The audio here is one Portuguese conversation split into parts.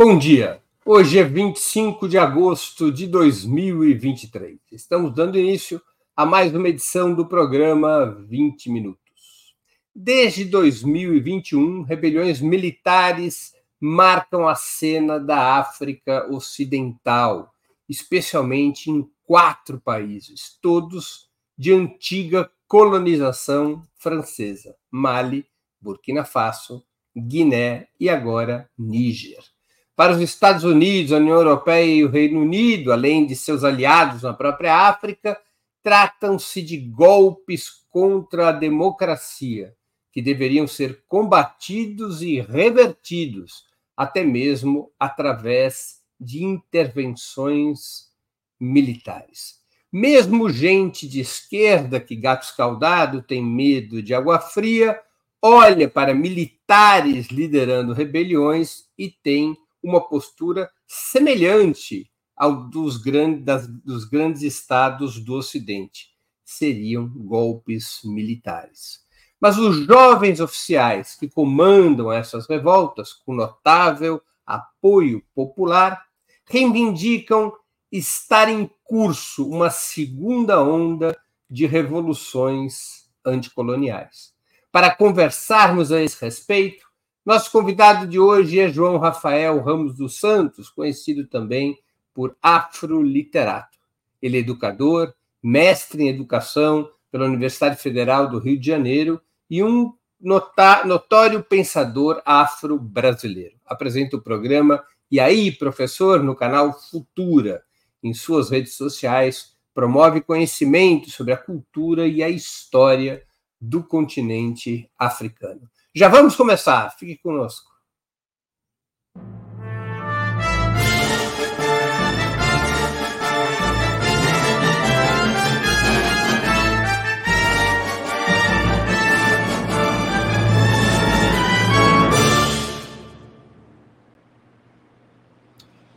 Bom dia. Hoje é 25 de agosto de 2023. Estamos dando início a mais uma edição do programa 20 Minutos. Desde 2021, rebeliões militares marcam a cena da África Ocidental, especialmente em quatro países, todos de antiga colonização francesa: Mali, Burkina Faso, Guiné e agora Níger. Para os Estados Unidos, a União Europeia e o Reino Unido, além de seus aliados na própria África, tratam-se de golpes contra a democracia, que deveriam ser combatidos e revertidos, até mesmo através de intervenções militares. Mesmo gente de esquerda que gato escaldado tem medo de água fria, olha para militares liderando rebeliões e tem uma postura semelhante ao dos, grandes, das, dos grandes estados do Ocidente. Seriam golpes militares. Mas os jovens oficiais que comandam essas revoltas, com notável apoio popular, reivindicam estar em curso uma segunda onda de revoluções anticoloniais. Para conversarmos a esse respeito, nosso convidado de hoje é João Rafael Ramos dos Santos, conhecido também por Afroliterato. Ele é educador, mestre em educação pela Universidade Federal do Rio de Janeiro e um notório pensador afro-brasileiro. Apresenta o programa E aí, professor, no canal Futura. Em suas redes sociais, promove conhecimento sobre a cultura e a história do continente africano. Já vamos começar, fique conosco.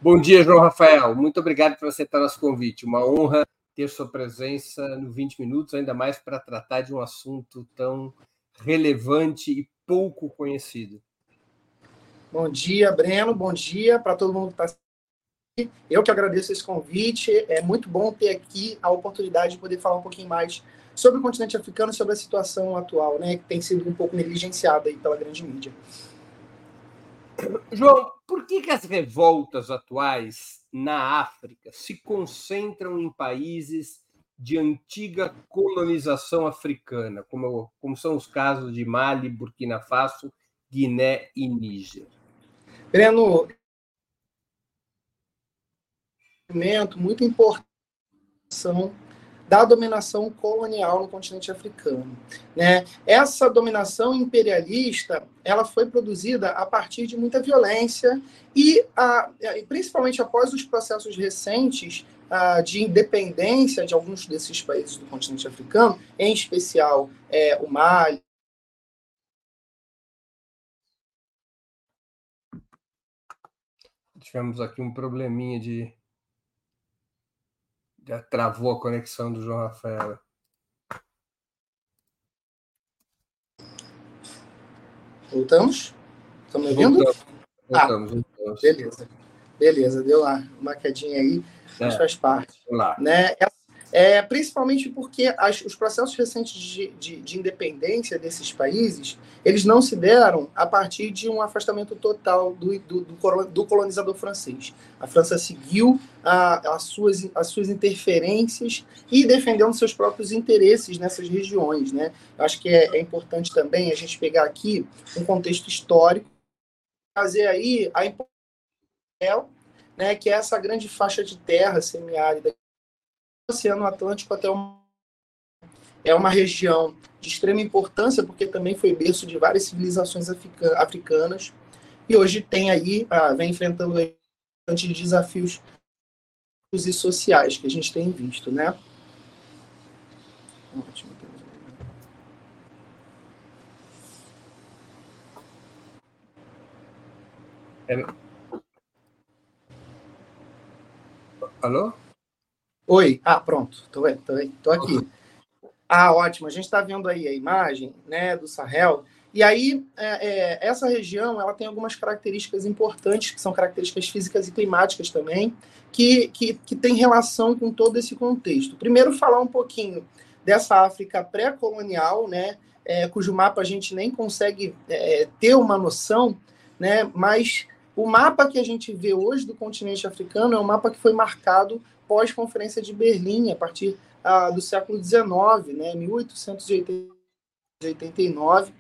Bom dia, João Rafael. Muito obrigado por aceitar nosso convite. Uma honra ter sua presença no 20 Minutos, ainda mais para tratar de um assunto tão relevante e pouco conhecido. Bom dia, Breno. Bom dia para todo mundo que está aqui. Eu que agradeço esse convite. É muito bom ter aqui a oportunidade de poder falar um pouquinho mais sobre o continente africano, sobre a situação atual, né, que tem sido um pouco negligenciada aí pela grande mídia. João, por que, que as revoltas atuais na África se concentram em países de antiga colonização africana, como, como são os casos de Mali, Burkina Faso, Guiné e Níger. Breno, muito importante da dominação colonial no continente africano. Né? Essa dominação imperialista ela foi produzida a partir de muita violência e, a, principalmente após os processos recentes uh, de independência de alguns desses países do continente africano, em especial é, o Mali. Tivemos aqui um probleminha de. Já travou a conexão do João Rafael. Voltamos? Me ouvindo? Voltamos, voltamos, ah, voltamos. Beleza. Beleza, deu lá uma quedinha aí é. faz parte. Né? É, principalmente porque as, os processos recentes de, de, de, independência desses países, eles não se deram a partir de um afastamento total do, do, do colonizador francês. A França seguiu a, as, suas, as suas interferências e defendendo seus próprios interesses nessas regiões. Né? Acho que é, é importante também a gente pegar aqui um contexto histórico, fazer aí a importância né, que é essa grande faixa de terra semiárida do Oceano Atlântico até o é uma região de extrema importância porque também foi berço de várias civilizações africanas e hoje tem aí ah, vem enfrentando de desafios e sociais que a gente tem visto, né? Ótimo. É, Alô? Oi. Ah, pronto. Tô, tô, tô aqui. Ah, ótimo. A gente está vendo aí a imagem né, do Sahel. E aí, é, é, essa região ela tem algumas características importantes, que são características físicas e climáticas também, que, que, que tem relação com todo esse contexto. Primeiro, falar um pouquinho dessa África pré-colonial, né, é, cujo mapa a gente nem consegue é, ter uma noção, né, mas o mapa que a gente vê hoje do continente africano é um mapa que foi marcado pós-conferência de Berlim, a partir ah, do século XIX, né, 1889.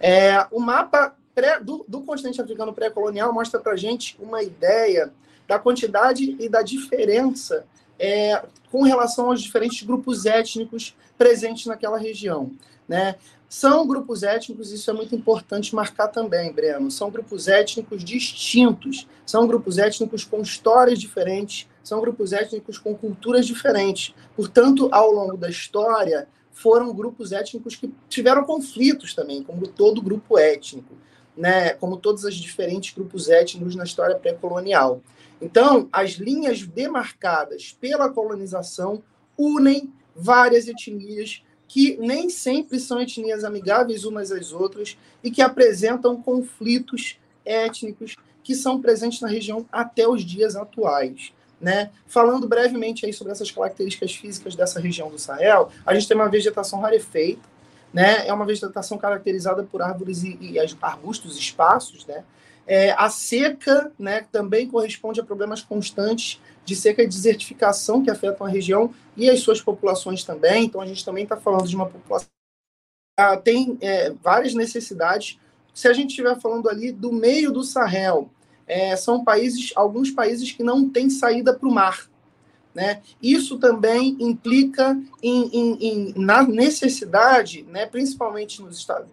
É, o mapa pré, do, do, continente africano pré-colonial mostra para a gente uma ideia da quantidade e da diferença é, com relação aos diferentes grupos étnicos presentes naquela região. Né? São grupos étnicos, isso é muito importante marcar também, Breno. São grupos étnicos distintos, são grupos étnicos com histórias diferentes, são grupos étnicos com culturas diferentes. Portanto, ao longo da história, foram grupos étnicos que tiveram conflitos também, como todo grupo étnico, né? como todos os diferentes grupos étnicos na história pré-colonial. Então, as linhas demarcadas pela colonização unem várias etnias que nem sempre são etnias amigáveis umas às outras e que apresentam conflitos étnicos que são presentes na região até os dias atuais. Né? Falando brevemente aí sobre essas características físicas dessa região do Sahel, a gente tem uma vegetação rarefeita, né? é uma vegetação caracterizada por árvores e, e arbustos esparsos, né? É, a seca né, também corresponde a problemas constantes de seca e desertificação que afetam a região e as suas populações também. Então, a gente também está falando de uma população que tem é, várias necessidades. Se a gente estiver falando ali do meio do Sahel, é, são países, alguns países que não têm saída para o mar. Né? Isso também implica em, em, em, na necessidade, né, principalmente nos Estados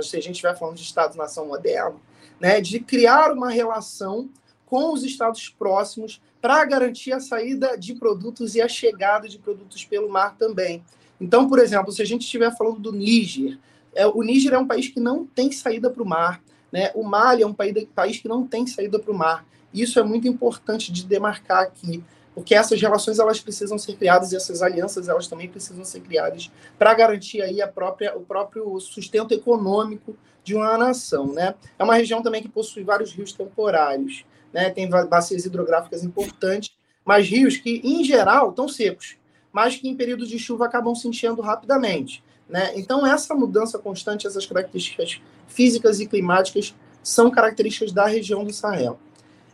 se a gente estiver falando de Estado-nação moderno, né, de criar uma relação com os estados próximos para garantir a saída de produtos e a chegada de produtos pelo mar também. Então, por exemplo, se a gente estiver falando do Níger, é, o Níger é um país que não tem saída para o mar, né? o Mali é um país, país que não tem saída para o mar. Isso é muito importante de demarcar aqui, porque essas relações elas precisam ser criadas e essas alianças elas também precisam ser criadas para garantir aí a própria, o próprio sustento econômico de uma nação, né? É uma região também que possui vários rios temporários, né? Tem bacias hidrográficas importantes, mas rios que, em geral, estão secos, mas que em períodos de chuva acabam se enchendo rapidamente, né? Então, essa mudança constante, essas características físicas e climáticas são características da região do Sahel.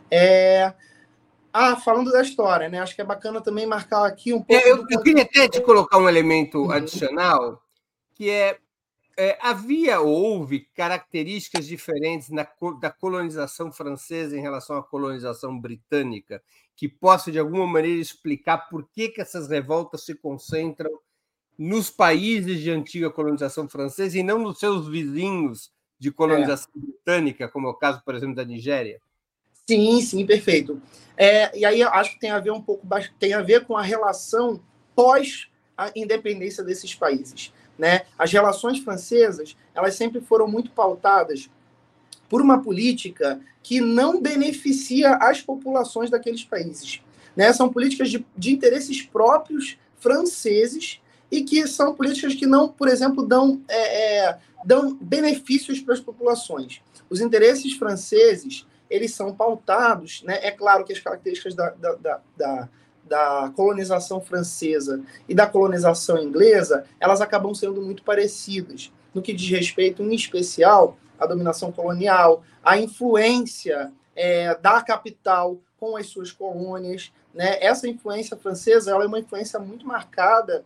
É... Ah, falando da história, né? Acho que é bacana também marcar aqui um pouco. É, eu, eu, queria até te colocar um elemento uhum. adicional, que é é, havia ou houve características diferentes na, da colonização francesa em relação à colonização britânica, que possa, de alguma maneira, explicar por que, que essas revoltas se concentram nos países de antiga colonização francesa e não nos seus vizinhos de colonização é. britânica, como é o caso, por exemplo, da Nigéria? Sim, sim, perfeito. É, e aí acho que tem a ver um pouco tem a ver com a relação pós a independência desses países. Né? As relações francesas elas sempre foram muito pautadas por uma política que não beneficia as populações daqueles países. Né? São políticas de, de interesses próprios franceses e que são políticas que não, por exemplo, dão, é, é, dão benefícios para as populações. Os interesses franceses eles são pautados, né? É claro que as características da, da, da, da da colonização francesa e da colonização inglesa, elas acabam sendo muito parecidas no que diz respeito, em especial, à dominação colonial, à influência é, da capital com as suas colônias. Né? Essa influência francesa ela é uma influência muito marcada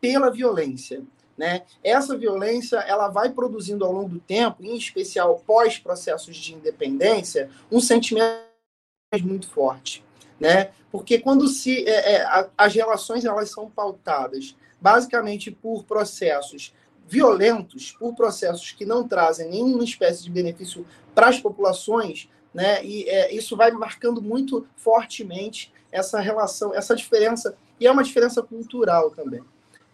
pela violência. Né? Essa violência ela vai produzindo ao longo do tempo, em especial pós processos de independência, um sentimento muito forte né? Porque quando se é, é, as relações elas são pautadas basicamente por processos violentos, por processos que não trazem nenhuma espécie de benefício para as populações, né? E é, isso vai marcando muito fortemente essa relação, essa diferença e é uma diferença cultural também,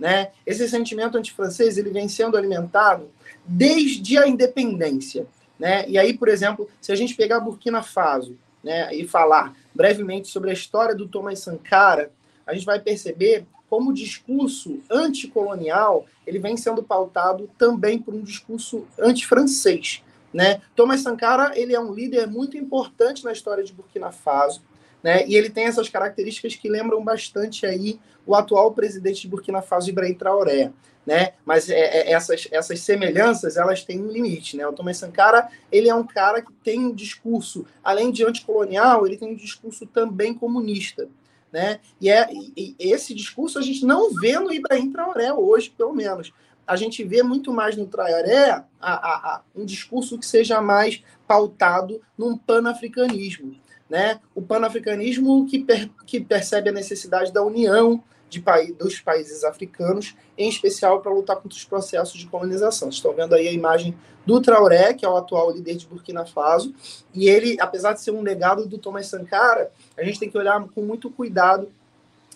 né? Esse sentimento antifrancês ele vem sendo alimentado desde a independência, né? E aí, por exemplo, se a gente pegar Burkina Faso, né, e falar brevemente sobre a história do Thomas Sankara, a gente vai perceber como discurso anticolonial, ele vem sendo pautado também por um discurso anti-francês. Né? Thomas Sankara ele é um líder muito importante na história de Burkina Faso, né? e ele tem essas características que lembram bastante aí o atual presidente de Burkina Faso, Ibrahim Traoré. Né? Mas é, é, essas, essas semelhanças elas têm um limite, né? O Thomas Sankara ele é um cara que tem um discurso, além de anticolonial, ele tem um discurso também comunista, né? E, é, e esse discurso a gente não vê no Ibrahim Traoré hoje, pelo menos. A gente vê muito mais no Traoré a, a, a, um discurso que seja mais pautado num panafricanismo. Né? O panafricanismo que, per, que percebe a necessidade da união de, dos países africanos, em especial para lutar contra os processos de colonização. Estão vendo aí a imagem do Traoré, que é o atual líder de Burkina Faso, e ele, apesar de ser um legado do Thomas Sankara, a gente tem que olhar com muito cuidado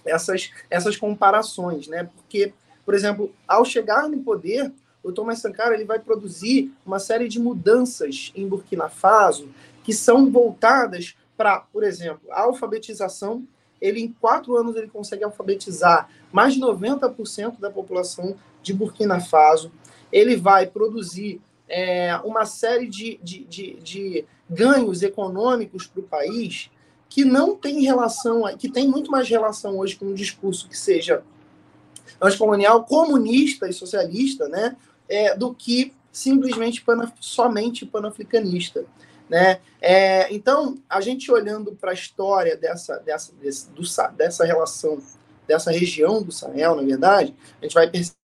essas, essas comparações, né? Porque, por exemplo, ao chegar no poder, o Thomas Sankara ele vai produzir uma série de mudanças em Burkina Faso que são voltadas para, por exemplo, a alfabetização. Ele, em quatro anos, ele consegue alfabetizar mais de 90% da população de Burkina Faso. Ele vai produzir é, uma série de, de, de, de ganhos econômicos para o país que não tem relação, que tem muito mais relação hoje com um discurso que seja anticolonial, comunista e socialista, né, é, do que simplesmente pana, somente panafricanista. Né? É, então, a gente olhando para a história dessa, dessa, desse, do, dessa relação, dessa região do Sahel, na verdade, a gente vai perceber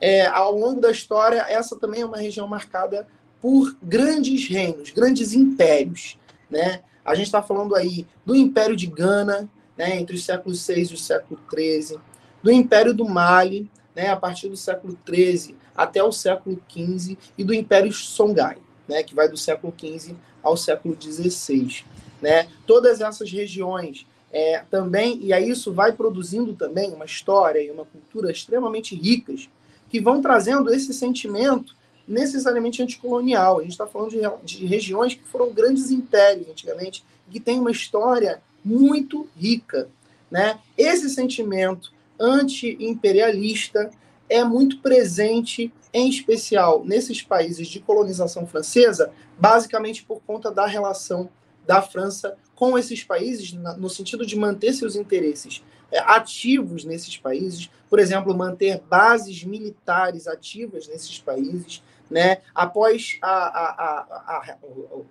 é, ao longo da história, essa também é uma região marcada por grandes reinos, grandes impérios. Né? A gente está falando aí do Império de Gana, né, entre os séculos 6 e o século 13, do Império do Mali, né, a partir do século 13 até o século 15, e do Império Songhai, né, que vai do século 15 ao século 16. Né? Todas essas regiões é, também, e aí isso vai produzindo também uma história e uma cultura extremamente ricas, que vão trazendo esse sentimento necessariamente anticolonial. A gente está falando de, de, regiões que foram grandes impérios antigamente, que têm uma história muito rica. Né? Esse sentimento anti-imperialista é muito presente, em especial nesses países de colonização francesa, basicamente por conta da relação da França com esses países, no sentido de manter seus interesses é, ativos nesses países, por exemplo, manter bases militares ativas nesses países. Né? Após a, a, a,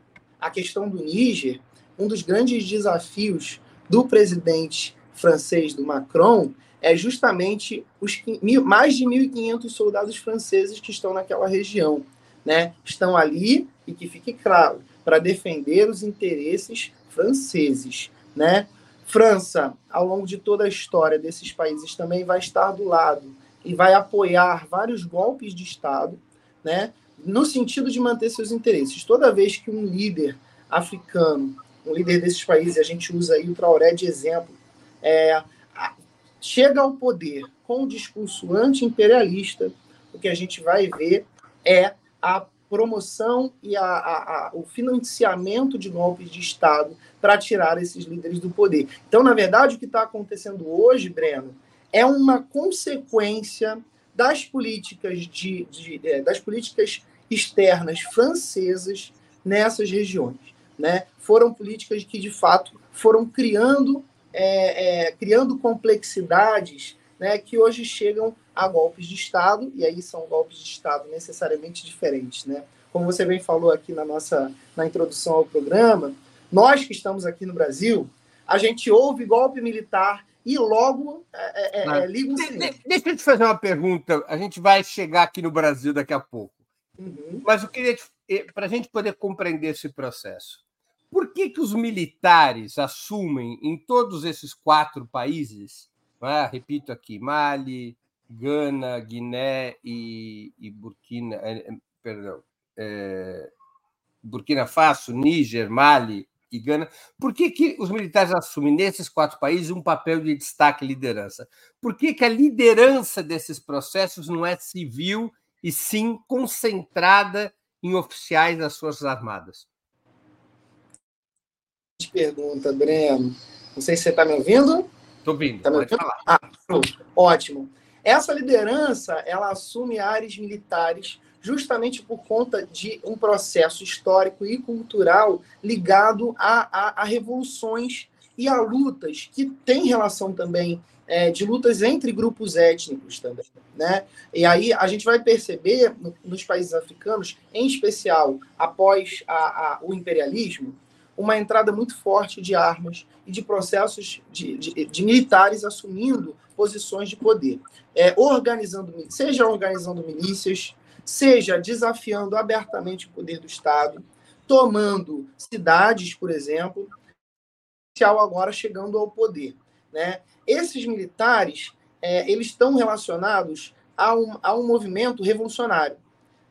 a, questão do Níger, um dos grandes desafios do presidente francês, do Macron, é justamente os mais de 1.500 soldados franceses que estão naquela região. Né? Estão ali, e que fique claro, para defender os interesses franceses. Né? França, ao longo de toda a história desses países, também vai estar do lado e vai apoiar vários golpes de Estado, né, no sentido de manter seus interesses. Toda vez que um líder africano, um líder desses países, a gente usa aí o Traoré de exemplo, é, chega ao poder com um discurso anti-imperialista, o que a gente vai ver é a promoção e a, a, a, o financiamento de golpes de Estado para tirar esses líderes do poder. Então, na verdade, o que está acontecendo hoje, Breno, é uma consequência das políticas de, de é, das políticas externas francesas nessas regiões. Né? Foram políticas que, de fato, foram criando, é, é, criando complexidades né, que hoje chegam a golpes de Estado, e aí são golpes de Estado necessariamente diferentes. Né? Como você bem falou aqui na nossa na introdução ao programa, nós que estamos aqui no Brasil, a gente ouve golpe militar e logo é, é, é liga o de, Deixa eu te fazer uma pergunta. A gente vai chegar aqui no Brasil daqui a pouco. Uhum. Mas eu queria, eh, para a gente poder compreender esse processo, por que, que os militares assumem em todos esses quatro países, é? repito aqui, Mali, Gana, Guiné e, e Burkina, eh, eh, perdão, é, Burkina Faso, Níger, Mali e Gana. Por que, que os militares assumem nesses quatro países um papel de destaque e liderança? Por que, que a liderança desses processos não é civil e sim concentrada em oficiais das Forças Armadas? Pergunta, Breno. Não sei se você está me ouvindo. Estou vindo, tá pode falar. Ah, ótimo. Essa liderança, ela assume áreas militares justamente por conta de um processo histórico e cultural ligado a, a, a revoluções e a lutas que têm relação também é, de lutas entre grupos étnicos também, né? E aí a gente vai perceber no, nos países africanos, em especial após a, a, o imperialismo, uma entrada muito forte de armas e de processos de, de, de militares assumindo posições de poder, é, organizando, seja organizando milícias, seja desafiando abertamente o poder do Estado, tomando cidades, por exemplo, agora chegando ao poder, né? Esses militares, é, eles estão relacionados a um, a um movimento revolucionário,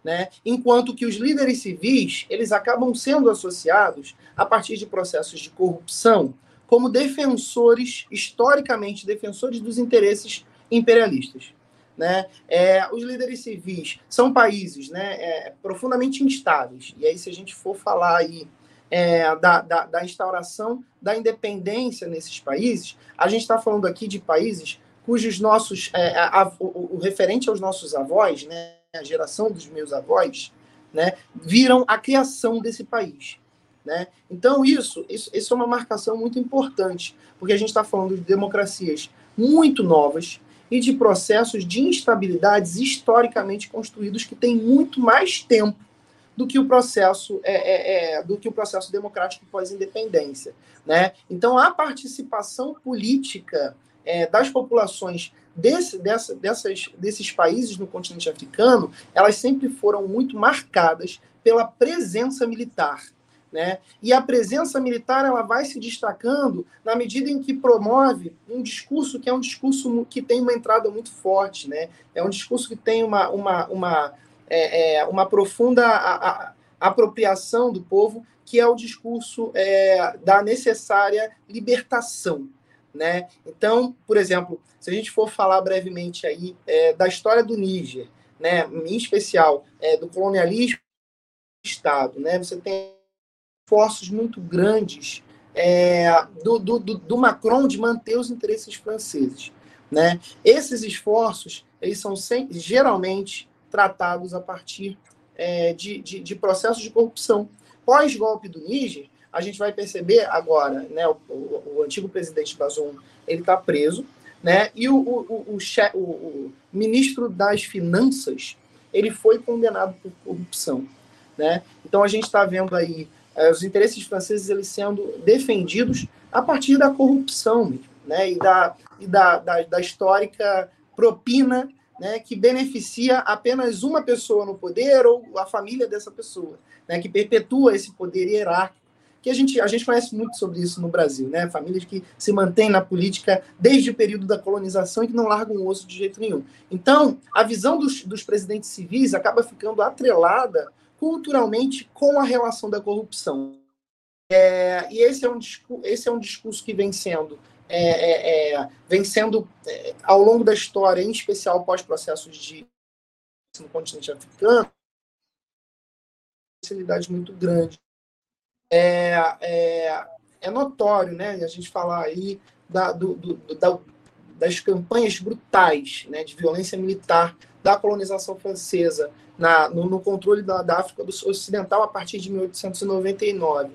né? Enquanto que os líderes civis, eles acabam sendo associados a partir de processos de corrupção como defensores, historicamente defensores dos interesses imperialistas. Né? É, os líderes civis são países né, é, profundamente instáveis. E aí, se a gente for falar aí é, da, da, da, instauração da independência nesses países, a gente está falando aqui de países cujos nossos, é, a, o, o, referente aos nossos avós, né, a geração dos meus avós, né, viram a criação desse país. Né? Então, isso, isso, isso é uma marcação muito importante, porque a gente está falando de democracias muito novas e de processos de instabilidades historicamente construídos que têm muito mais tempo do que o processo é, é, é, do que o processo democrático pós-independência, né? Então a participação política é, das populações desse, dessa, dessas, desses países no continente africano, elas sempre foram muito marcadas pela presença militar. Né? E a presença militar ela vai se destacando na medida em que promove um discurso que é um discurso que tem uma entrada muito forte, né? É um discurso que tem uma, uma, uma é, é, uma profunda a, a, apropriação do povo, que é o discurso é, da necessária libertação. Né? Então, por exemplo, se a gente for falar brevemente aí é, da história do Níger, né, em especial é, do colonialismo do Estado, né, você tem esforços muito grandes é, do, do, do, Macron de manter os interesses franceses. Né? Esses esforços eles são sempre, geralmente tratados a partir é, de, de, de, processos de corrupção. Pós-golpe do Níger, a gente vai perceber agora, né, o, o, o antigo presidente Bazoum, ele está preso, né, e o, o, o, o, ministro das Finanças, ele foi condenado por corrupção. Né? Então a gente está vendo aí é, os interesses franceses eles sendo defendidos a partir da corrupção né, e, da, e da, da, da histórica propina né, que beneficia apenas uma pessoa no poder ou a família dessa pessoa, né, que perpetua esse poder hierárquico. Que a gente, a gente conhece muito sobre isso no Brasil, né? Famílias que se mantêm na política desde o período da colonização e que não largam o osso de jeito nenhum. Então, a visão dos, dos presidentes civis acaba ficando atrelada culturalmente com a relação da corrupção. É, e esse é, um, esse é um discurso que vem sendo é, é, é, vem sendo, é, ao longo da história, em especial pós-processos de no continente africano, facilidade muito grande. É, é, é, notório, né, a gente falar aí da, do, do, da, das campanhas brutais né, de violência militar da colonização francesa na, no, no controle da, da África Ocidental a partir de 1899.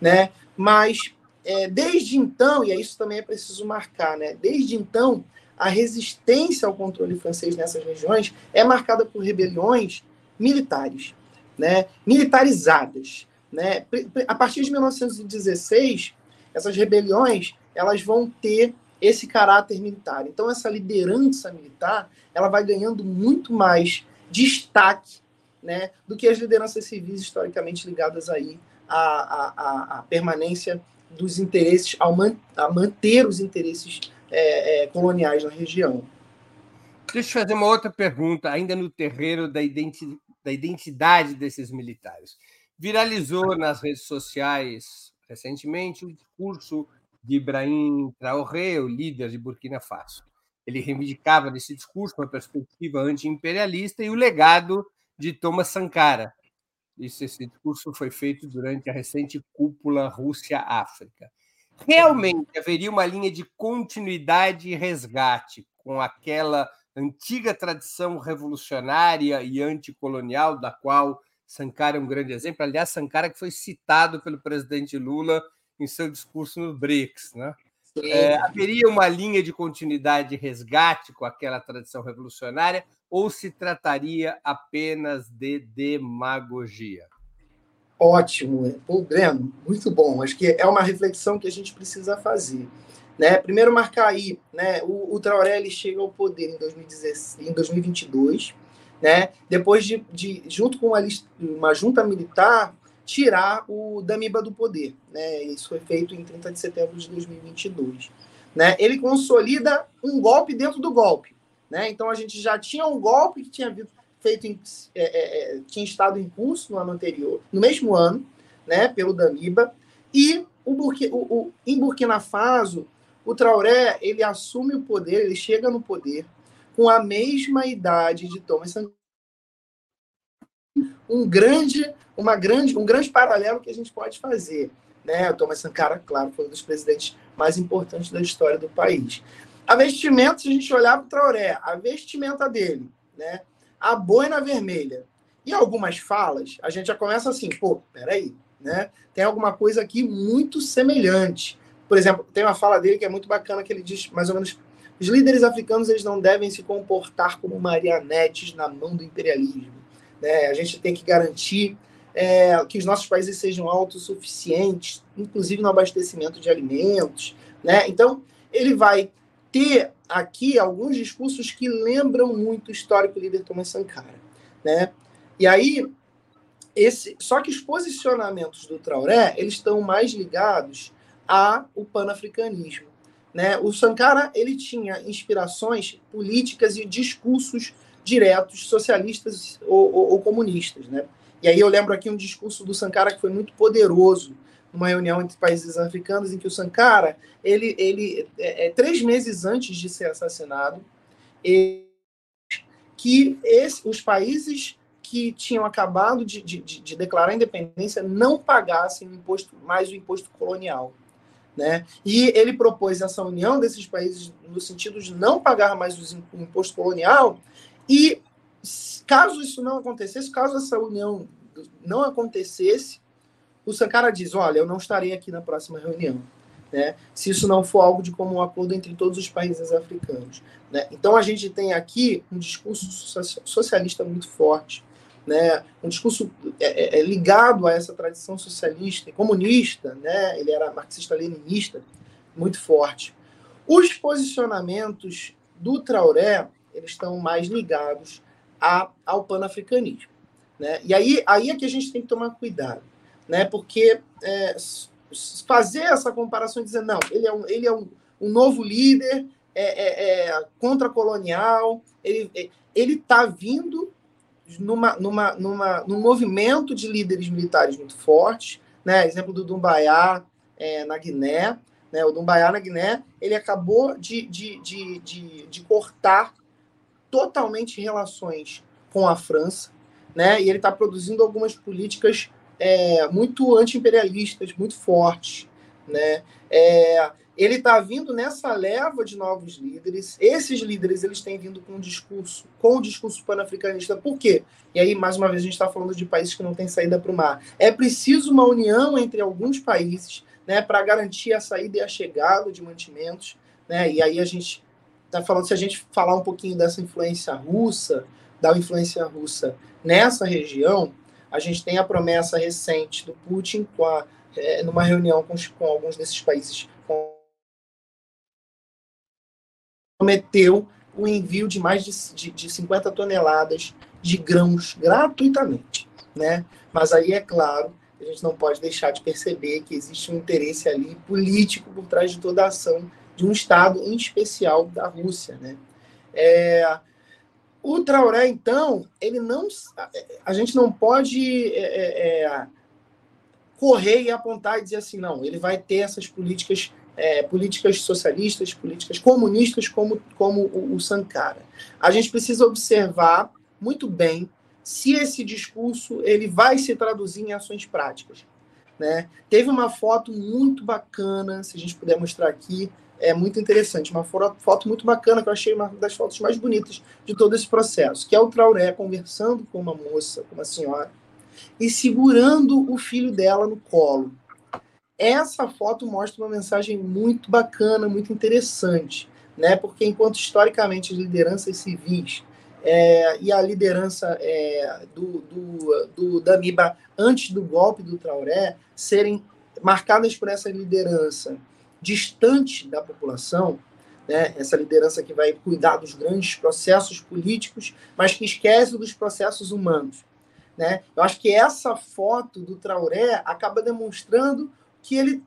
Né? Mas é, desde então, e isso também é preciso marcar, né? Desde então, a resistência ao controle francês nessas regiões é marcada por rebeliões militares, né? Militarizadas, né? A partir de 1916, essas rebeliões elas vão ter esse caráter militar. Então, essa liderança militar ela vai ganhando muito mais destaque né, do que as lideranças civis historicamente ligadas aí à, à, à permanência dos interesses, ao man, a manter os interesses é, é, coloniais na região. Deixa eu fazer uma outra pergunta, ainda no terreno da, identi da identidade desses militares. Viralizou nas redes sociais recentemente o discurso de Ibrahim Traoré, o líder de Burkina Faso. Ele reivindicava nesse discurso uma perspectiva anti-imperialista e o legado de Thomas Sankara, isso, esse discurso foi feito durante a recente cúpula Rússia-África. realmente haveria uma linha de continuidade e resgate com aquela antiga tradição revolucionária e anticolonial, da qual Sankara é um grande exemplo. Aliás, Sankara que foi citado pelo presidente Lula em seu discurso no BRICS. Né? É, haveria uma linha de continuidade e resgate com aquela tradição revolucionária ou se trataria apenas de demagogia? Ótimo, Pô, Breno, muito bom. Acho que é uma reflexão que a gente precisa fazer. Né? Primeiro, marcar aí, né? o, o Traoré chega ao poder em, 2016, em 2022, né? depois de, de junto com uma, uma junta militar, tirar o Damiba do poder. Né? Isso foi feito em 30 de setembro de 2022. Né? Ele consolida um golpe dentro do golpe. Né? Então, a gente já tinha um golpe que tinha feito em, é, é, é, tinha estado em curso no ano anterior, no mesmo ano, né, pelo Damiba, e o, o, o, em Burkina Faso, o Traoré ele assume o poder, ele chega no poder com a mesma idade de Thomas. Um grande, uma grande, um grande paralelo que a gente pode fazer. Né? O Thomas Sankara, claro, foi um dos presidentes mais importantes da história do país. A vestimenta, se a gente olhar para o Traoré, a vestimenta dele, né? a boina vermelha e algumas falas, a gente já começa assim, pô, peraí, né? Tem alguma coisa aqui muito semelhante. Por exemplo, tem uma fala dele que é muito bacana, que ele diz mais ou menos os líderes africanos eles não devem se comportar como marionetes na mão do imperialismo. Né? A gente tem que garantir é, que os nossos países sejam autossuficientes, inclusive no abastecimento de alimentos. Né? Então, ele vai ter aqui alguns discursos que lembram muito o histórico líder Thomas Sankara, né? E aí esse, só que os posicionamentos do Traoré, eles estão mais ligados ao panafricanismo, né? O Sankara, ele tinha inspirações políticas e discursos diretos socialistas ou, ou, ou comunistas, né? E aí eu lembro aqui um discurso do Sankara que foi muito poderoso, numa reunião entre países africanos em que o Sankara, ele, ele é, é, três meses antes de ser assassinado, ele, que esse, os países que tinham acabado de, de, de, declarar independência não pagassem o imposto, mais o imposto colonial. Né? E ele propôs essa união desses países no sentido de não pagar mais o imposto colonial e caso isso não acontecesse, caso essa união não acontecesse, o Sankara diz: Olha, eu não estarei aqui na próxima reunião. Né? Se isso não for algo de comum acordo entre todos os países africanos. Né? Então a gente tem aqui um discurso socialista muito forte, né? um discurso é, é, é, ligado a essa tradição socialista e comunista, né? ele era marxista-leninista, muito forte. Os posicionamentos do Traoré eles estão mais ligados a, ao panafricanismo. Né? E aí, aí é que a gente tem que tomar cuidado né? Porque é, fazer essa comparação e dizer, não, ele é um, ele é um, um novo líder é, é, é contra-colonial, ele está vindo numa, numa, numa, num movimento de líderes militares muito fortes, né? exemplo do Dumbaiá é, na Guiné, né? o Dumbaiá na Guiné, ele acabou de, de, de, de, de cortar totalmente relações com a França, né? e ele está produzindo algumas políticas é, muito anti-imperialistas, muito fortes. Né? É, ele está vindo nessa leva de novos líderes. Esses líderes eles têm vindo com um discurso, com o discurso panafricanista. Por quê? E aí, mais uma vez, a gente está falando de países que não têm saída para o mar. É preciso uma união entre alguns países né, para garantir a saída e a chegada de mantimentos. Né? E aí a gente está falando, se a gente falar um pouquinho dessa influência russa, da influência russa nessa região, a gente tem a promessa recente do Putin com a, é, numa reunião com, com, alguns desses países. Prometeu o envio de mais de, de, de 50 toneladas de grãos gratuitamente. Né? Mas aí, é claro, a gente não pode deixar de perceber que existe um interesse ali político por trás de toda a ação de um Estado, em especial da Rússia. Né? É, o Traoré, então, ele não. A gente não pode é, é, é, correr e apontar e dizer assim, não, ele vai ter essas políticas, é, políticas socialistas, políticas comunistas, como, como o, o Sankara. A gente precisa observar muito bem se esse discurso ele vai se traduzir em ações práticas. Né? Teve uma foto muito bacana, se a gente puder mostrar aqui, é muito interessante. Uma foto muito bacana que eu achei uma das fotos mais bonitas de todo esse processo, que é o Traoré conversando com uma moça, com uma senhora, e segurando o filho dela no colo. Essa foto mostra uma mensagem muito bacana, muito interessante, né? Porque enquanto historicamente as lideranças civis é, e a liderança é, do, do, do Damiba antes do golpe do Traoré serem marcadas por essa liderança distante da população, né, essa liderança que vai cuidar dos grandes processos políticos, mas que esquece dos processos humanos. Né? Eu acho que essa foto do Traoré acaba demonstrando que ele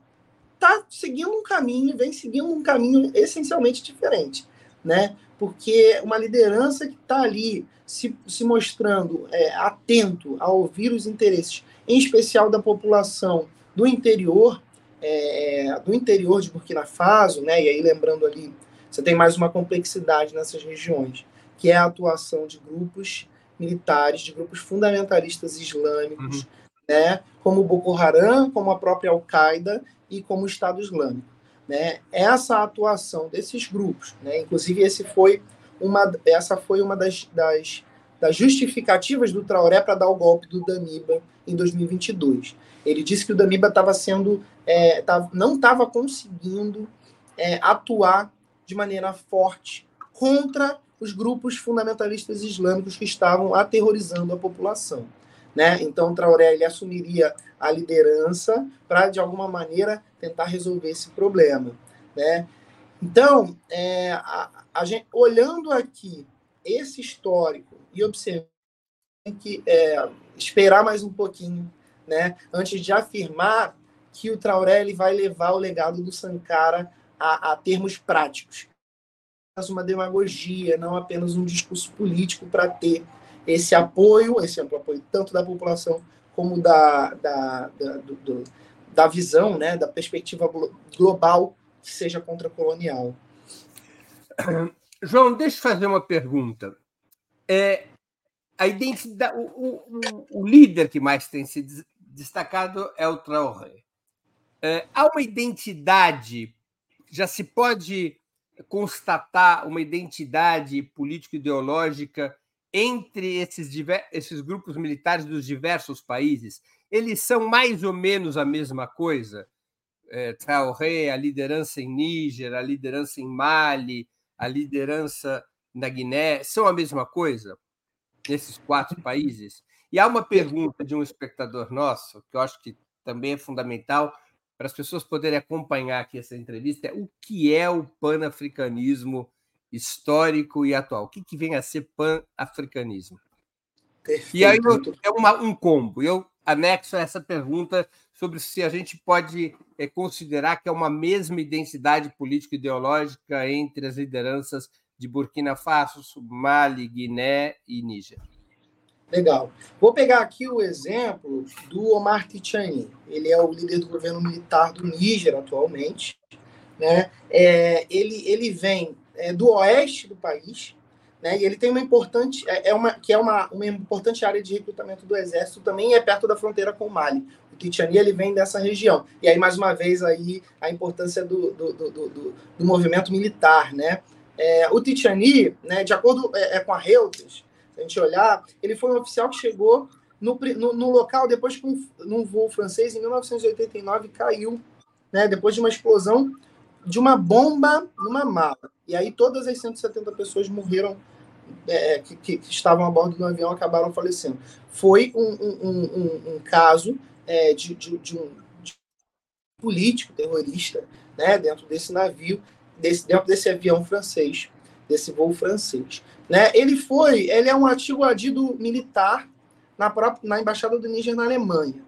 está seguindo um caminho, vem seguindo um caminho essencialmente diferente. Né? Porque uma liderança que está ali se, se mostrando é, atento a ouvir os interesses, em especial da população do interior, é, do interior de Burkina Faso, né? E aí lembrando ali, você tem mais uma complexidade nessas regiões, que é a atuação de grupos militares, de grupos fundamentalistas islâmicos, uhum. Né? Como o Boko Haram, como a própria Al-Qaeda e como o Estado Islâmico, né? Essa atuação desses grupos, né? Inclusive esse foi uma, essa foi uma das, das das justificativas do Traoré para dar o golpe do Damiba em 2022. Ele disse que o Damiba estava sendo, é, tava, não estava conseguindo é, atuar de maneira forte contra os grupos fundamentalistas islâmicos que estavam aterrorizando a população. Né? Então, Traoré ele assumiria a liderança para, de alguma maneira, tentar resolver esse problema. Né? Então, é, a, a gente, olhando aqui esse histórico e observando que é, esperar mais um pouquinho né, antes de afirmar que o Traoré ele vai levar o legado do Sankara a, a termos práticos. Uma demagogia, não apenas um discurso político para ter esse apoio, esse amplo apoio tanto da população como da, da, da, do, do, da visão, né, da perspectiva global que seja contra-colonial. João, deixa eu fazer uma pergunta. É, a identidade, o, o, o, líder que mais tem se destacado é o Traoré. É, há uma identidade, já se pode constatar uma identidade político-ideológica entre esses, esses grupos militares dos diversos países? Eles são mais ou menos a mesma coisa? É, Traoré, a liderança em Níger, a liderança em Mali, a liderança na Guiné, são a mesma coisa nesses quatro países? E há uma pergunta de um espectador nosso, que eu acho que também é fundamental para as pessoas poderem acompanhar aqui essa entrevista, é o que é o panafricanismo histórico e atual? O que, que vem a ser panafricanismo? E aí é uma, um combo. Eu anexo essa pergunta sobre se a gente pode é, considerar que é uma mesma identidade político-ideológica entre as lideranças de Burkina Faso, Mali, Guiné e Níger. Legal. Vou pegar aqui o exemplo do Omar Tichani. Ele é o líder do governo militar do Níger atualmente. Né? É, ele, ele vem é, do oeste do país, né? E ele tem uma importante, é, é uma, que é uma, uma importante área de recrutamento do exército, também é perto da fronteira com o Mali. O Tichani ele vem dessa região. E aí mais uma vez aí a importância do, do, do, do, do movimento militar, né? É, o Tichani, né, de acordo é, é com a Reuters, se a gente olhar, ele foi um oficial que chegou no, no, no local depois que um, num voo francês, em 1989, caiu, né, depois de uma explosão de uma bomba numa mala. E aí todas as 170 pessoas morreram, é, que, que, que, estavam a bordo do avião, acabaram falecendo. Foi um, um, um, um caso é, de, de, de, um de político terrorista né, dentro desse navio, desse, dentro desse avião francês, desse voo francês. Né? Ele foi, ele é um antigo adido militar na, própria, na Embaixada do Níger na Alemanha.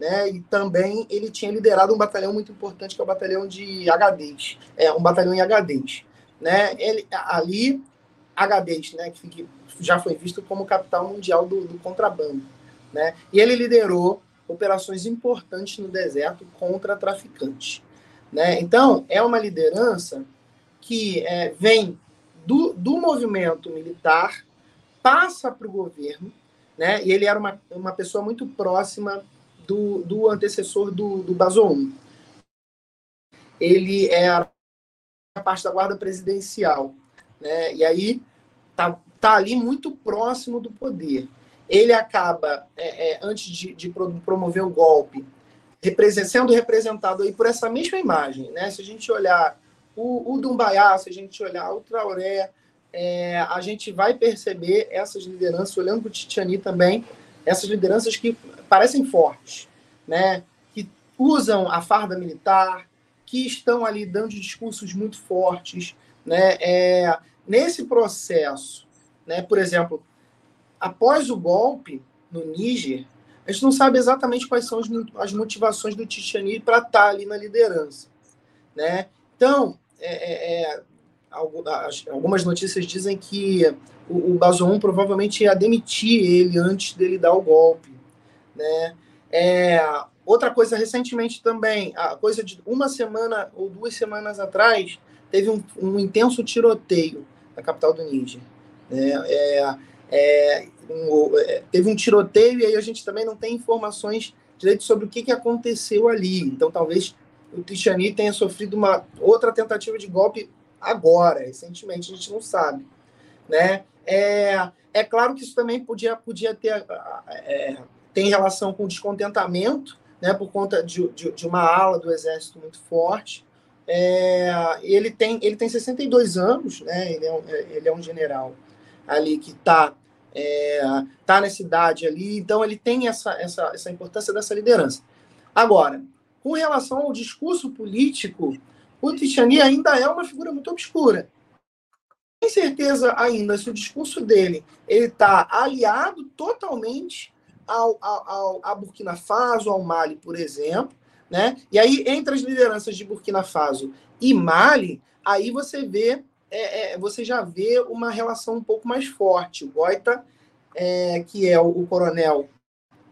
Né? E também ele tinha liderado um batalhão muito importante, que é o batalhão de HDs, é um batalhão em HDs. Né? Ele, ali, HDs, né? que já foi visto como capital mundial do, do contrabando. Né? E ele liderou operações importantes no deserto contra traficantes. Né? Então, é uma liderança que é, vem do, do movimento militar, passa para o governo, né? E ele era uma, uma pessoa muito próxima do, do antecessor do, do Bazoum. Ele é a parte da guarda presidencial, né? E aí tá, tá ali muito próximo do poder. Ele acaba, é, é, antes de, de, promover o golpe, sendo representado aí por essa mesma imagem, né? Se a gente olhar o, o se a gente olhar o Traoré, é, a gente vai perceber essas lideranças, olhando para o Titiani também, essas lideranças que parecem fortes, né? que usam a farda militar, que estão ali dando discursos muito fortes. Né? É, nesse processo, né? por exemplo, após o golpe no Níger, a gente não sabe exatamente quais são as motivações do Titiani para estar tá ali na liderança. Né? Então, é, é, é algumas notícias dizem que o, Bazoum provavelmente ia demitir ele antes dele dar o golpe, né? É, outra coisa, recentemente também, a coisa de uma semana ou duas semanas atrás, teve um, um intenso tiroteio na capital do Níger. Né? É, é, um, é, teve um tiroteio e aí a gente também não tem informações direito sobre o que, que aconteceu ali. Então, talvez o Tixani tenha sofrido uma outra tentativa de golpe agora, recentemente, a gente não sabe. Né? É, é claro que isso também podia, podia ter é, tem relação com descontentamento, né, por conta de, de, de uma ala do exército muito forte. É, ele, tem, ele tem 62 anos, né, ele, é um, ele é um general ali que está é, tá nessa idade ali, então ele tem essa, essa, essa importância dessa liderança. Agora, com relação ao discurso político, o Tixani ainda é uma figura muito obscura. Tem certeza ainda se o discurso dele ele está aliado totalmente ao, ao, ao, Burkina Faso, ao Mali, por exemplo, né? E aí entre as lideranças de Burkina Faso e Mali, aí você vê, é, é, você já vê uma relação um pouco mais forte. O Goita, é, que é o, o, coronel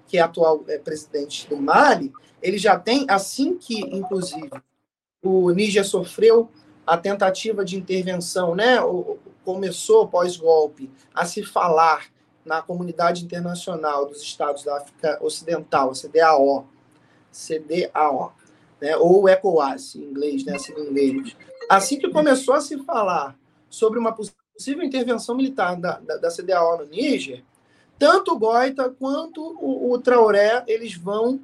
que é atual é, presidente do Mali, ele já tem, assim que, inclusive, o Níger sofreu a tentativa de intervenção, né? Começou pós-golpe a se falar na comunidade internacional dos estados da África Ocidental, CDAO, CDAO, né? Ou ECOWAS, em inglês, né? Segundo eles. Assim que começou a se falar sobre uma possível intervenção militar da, da, da CDAO no Níger, tanto o Goita quanto o, o Traoré eles vão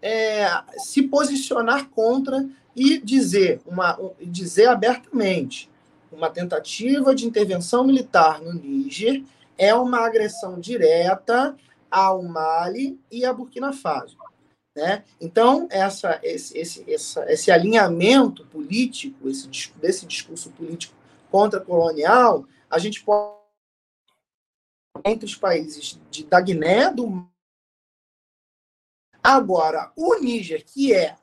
é, se posicionar contra e dizer, uma, dizer abertamente uma tentativa de intervenção militar no Níger é uma agressão direta ao Mali e a Burkina Faso. Né? Então, essa, esse, esse, essa, esse alinhamento político, esse, desse discurso político contra colonial, a gente pode entre os países de, da Guiné, do Agora, o Níger, que é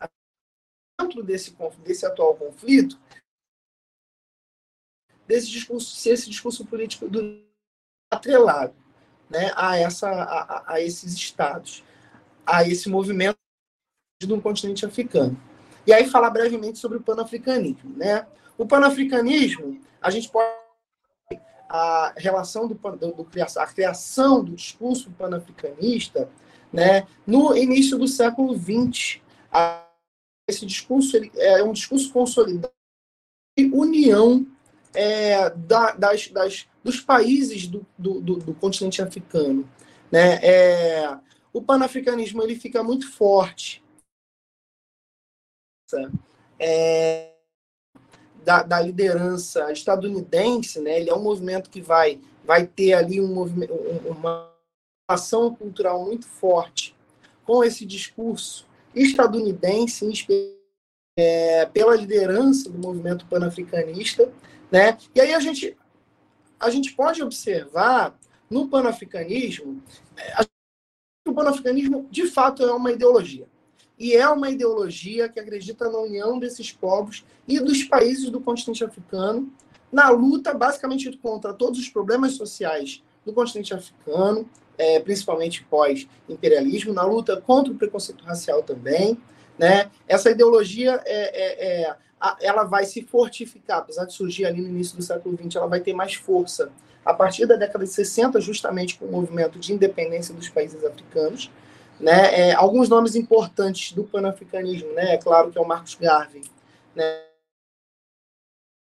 dentro desse, desse atual conflito, desse discurso, esse discurso político do atrelado né, a, essa, a, a esses estados, a esse movimento do continente africano. E aí falar brevemente sobre o panafricanismo. Né? O panafricanismo, a gente pode a relação do, do, do a criação do discurso panafricanista né, no início do século XX. Esse discurso ele é um discurso consolidado de união é, da, das, das, dos países do, do, do, do continente africano. Né? É, o panafricanismo ele fica muito forte é, da, da, liderança estadunidense, né? ele é um movimento que vai, vai ter ali um uma ação cultural muito forte com esse discurso estadunidense, é, pela liderança do movimento panafricanista, né? E aí a gente, a gente pode observar no panafricanismo, é, o panafricanismo de fato é uma ideologia. E é uma ideologia que acredita na união desses povos e dos países do continente africano, na luta basicamente contra todos os problemas sociais do continente africano, é, principalmente pós-imperialismo, na luta contra o preconceito racial também. Né? Essa ideologia é, é, é ela vai se fortificar, apesar de surgir ali no início do século XX, ela vai ter mais força a partir da década de 60, justamente com o movimento de independência dos países africanos. Né? É, alguns nomes importantes do panafricanismo, né? é claro que é o Marcos Garvey, né?